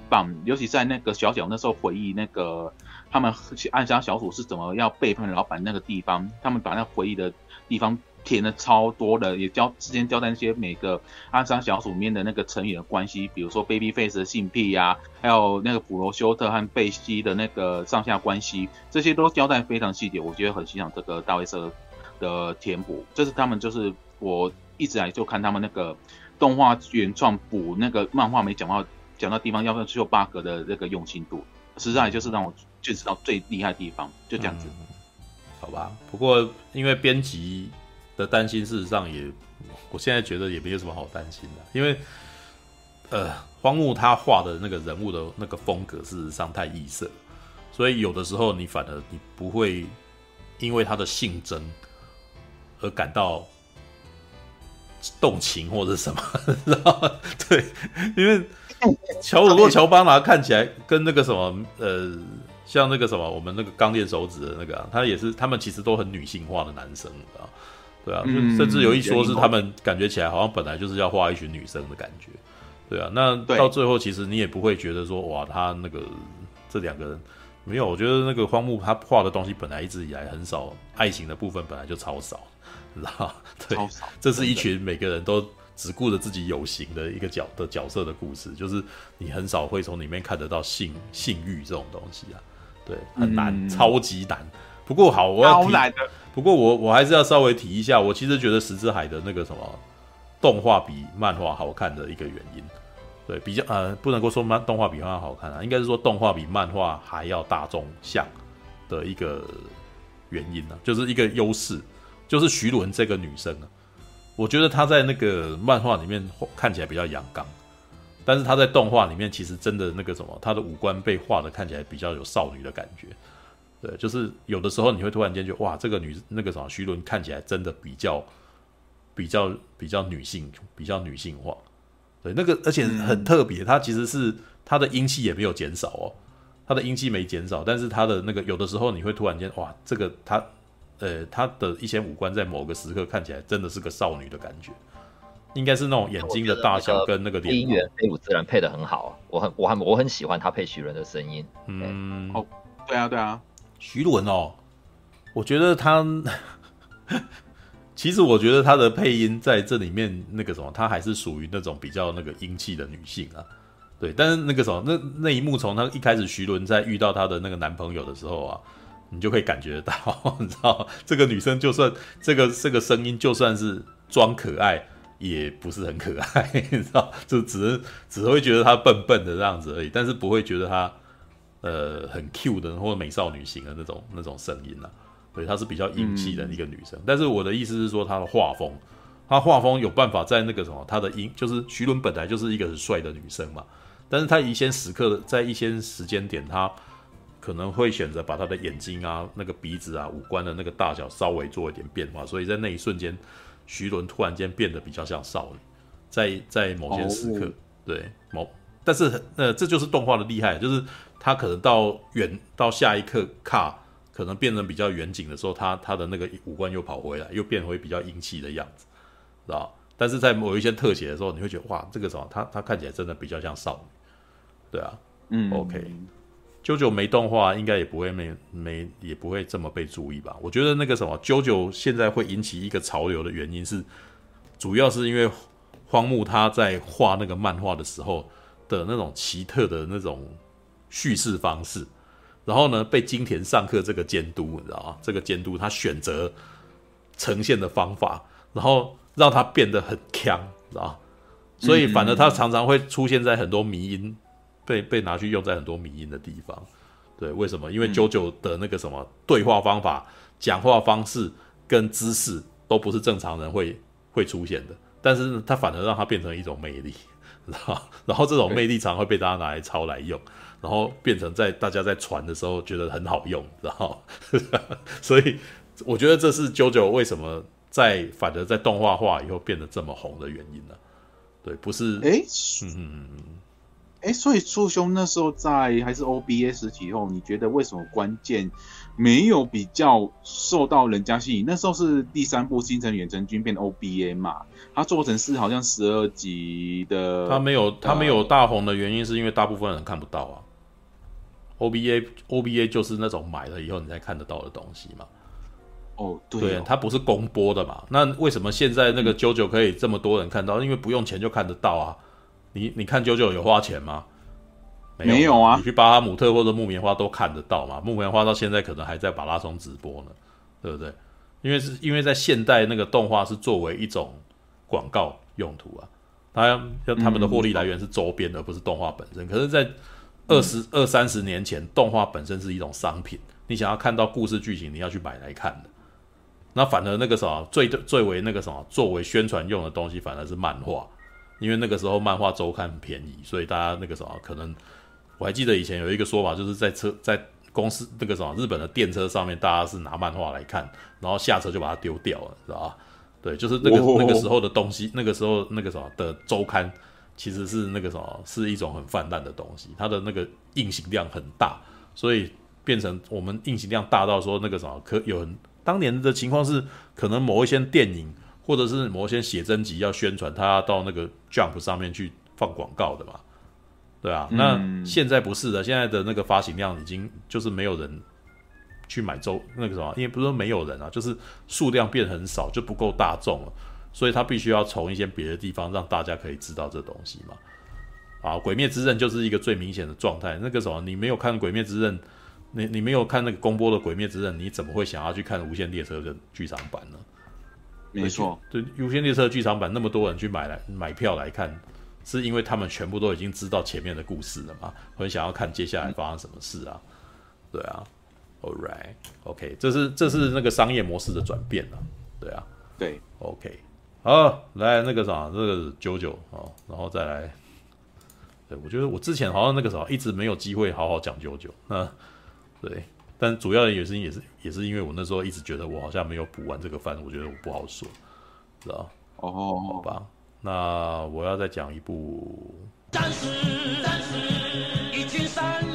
棒，尤其在那个小小那时候回忆那个他们暗杀小组是怎么要背叛老板那个地方，他们把那回忆的地方。填的超多的，也交之前交代那些每个暗杀小组面的那个成员的关系，比如说 Babyface 的性癖呀、啊，还有那个普罗修特和贝西的那个上下关系，这些都交代非常细节，我觉得很欣赏这个大卫社的填补。这是他们就是我一直来就看他们那个动画原创补那个漫画没讲到讲到地方要不要修 bug 的那个用心度，实在就是让我就知道最厉害的地方，就这样子。好吧，不过因为编辑。的担心，事实上也，我现在觉得也没有什么好担心的，因为，呃，荒木他画的那个人物的那个风格，事实上太异色，所以有的时候你反而你不会因为他的性征而感到动情或者什么，知道？对，因为乔鲁诺乔巴拿看起来跟那个什么，呃，像那个什么，我们那个钢炼手指的那个、他也是，他们其实都很女性化的男生，啊。对啊，甚至有一说是他们感觉起来好像本来就是要画一群女生的感觉，对啊，那到最后其实你也不会觉得说哇，他那个这两个人没有，我觉得那个荒木他画的东西本来一直以来很少爱情的部分本来就超少，你知道吗？对，这是一群每个人都只顾着自己有型的一个角的角色的故事，就是你很少会从里面看得到性性欲这种东西啊，对，很难，嗯、超级难。不过好，我要提。不过我我还是要稍微提一下，我其实觉得《石之海》的那个什么动画比漫画好看的一个原因，对，比较呃不能够说漫动画比漫画好看啊，应该是说动画比漫画还要大众向的一个原因呢、就是一个优势，就是徐伦这个女生啊，我觉得她在那个漫画里面看起来比较阳刚，但是她在动画里面其实真的那个什么，她的五官被画的看起来比较有少女的感觉。对，就是有的时候你会突然间觉得哇，这个女那个什么徐伦看起来真的比较比较比较女性，比较女性化。对，那个而且很特别，她其实是她的阴气也没有减少哦，她的阴气没减少，但是她的那个有的时候你会突然间哇，这个她呃她的一些五官在某个时刻看起来真的是个少女的感觉。应该是那种眼睛的大小跟那个脸。配音员飞鲁自然配的很好，我很我很我很喜欢他配徐伦的声音。嗯，哦，对啊对啊，徐伦哦，我觉得他，其实我觉得他的配音在这里面那个什么，他还是属于那种比较那个英气的女性啊。对，但是那个什么，那那一幕从他一开始徐伦在遇到他的那个男朋友的时候啊。你就可以感觉到，你知道，这个女生就算这个这个声音就算是装可爱，也不是很可爱，你知道，就只是只会觉得她笨笨的这样子而已，但是不会觉得她呃很 Q 的或者美少女型的那种那种声音啊。对，她是比较英气的一个女生。嗯、但是我的意思是说，她的画风，她画风有办法在那个什么，她的音就是徐伦本来就是一个很帅的女生嘛，但是她一些时刻在一些时间点她。可能会选择把她的眼睛啊、那个鼻子啊、五官的那个大小稍微做一点变化，所以在那一瞬间，徐伦突然间变得比较像少女，在在某些时刻，哦、对某，但是呃，这就是动画的厉害，就是他可能到远到下一刻卡，可能变成比较远景的时候，他他的那个五官又跑回来，又变回比较英气的样子，知道？但是在某一些特写的时候，你会觉得哇，这个什么，他他看起来真的比较像少女，对啊，嗯，OK。JoJo 没动画，应该也不会没没也不会这么被注意吧？我觉得那个什么 JoJo 现在会引起一个潮流的原因是，主要是因为荒木他在画那个漫画的时候的那种奇特的那种叙事方式，然后呢被金田上课这个监督，你知道吗？这个监督他选择呈现的方法，然后让他变得很强，知道吗？所以反而他常常会出现在很多迷音。被被拿去用在很多迷音的地方，对，为什么？因为 JoJo 的那个什么对话方法、讲话方式跟姿势都不是正常人会会出现的，但是他反而让他变成一种魅力，然后然后这种魅力常会被大家拿来抄来用，然后变成在大家在传的时候觉得很好用，然后 所以我觉得这是 JoJo 为什么在反而在动画化以后变得这么红的原因呢？对，不是？哎，嗯。哎，所以初兄那时候在还是 OBA 时期后，你觉得为什么关键没有比较受到人家吸引？那时候是第三部《星辰远征军》变 OBA 嘛，它做成是好像十二集的。它没有它没有大红的原因，是因为大部分人看不到啊。OBA OBA 就是那种买了以后你才看得到的东西嘛。哦，对哦，对，它不是公播的嘛。那为什么现在那个 JoJo 可以这么多人看到？因为不用钱就看得到啊。你你看 JoJo 有花钱吗？没有，没有啊！你去巴哈姆特或者木棉花都看得到嘛。木棉花到现在可能还在马拉松直播呢，对不对？因为是因为在现代那个动画是作为一种广告用途啊，它要他们的获利来源是周边而不是动画本身。可是，在二十二三十年前，动画本身是一种商品，你想要看到故事剧情，你要去买来看的。那反而那个什么最最为那个什么作为宣传用的东西，反而是漫画。因为那个时候漫画周刊很便宜，所以大家那个什么可能，我还记得以前有一个说法，就是在车在公司那个什么日本的电车上面，大家是拿漫画来看，然后下车就把它丢掉了，知道吧？对，就是那个那个时候的东西，那个时候那个什么的周刊，其实是那个什么是一种很泛滥的东西，它的那个印行量很大，所以变成我们印行量大到说那个什么可有很当年的情况是，可能某一些电影。或者是某一些写真集要宣传，它要到那个 Jump 上面去放广告的嘛，对啊。嗯、那现在不是的，现在的那个发行量已经就是没有人去买周那个什么，因为不是说没有人啊，就是数量变很少，就不够大众了，所以他必须要从一些别的地方让大家可以知道这东西嘛。啊，鬼灭之刃就是一个最明显的状态。那个什么，你没有看鬼灭之刃，你你没有看那个公播的鬼灭之刃，你怎么会想要去看无限列车的剧场版呢？没错，对《无限列车》剧场版那么多人去买来买票来看，是因为他们全部都已经知道前面的故事了嘛？很想要看接下来发生什么事啊？对啊，All right，OK，这是这是那个商业模式的转变了，对啊，对，OK，好，来那个啥，这个九九啊，然后再来，对我觉得我之前好像那个啥一直没有机会好好讲九九，那对。但主要的原因也是也是因为我那时候一直觉得我好像没有补完这个番，我觉得我不好说，知道哦，好吧，那我要再讲一部。战士，战士，一群善良。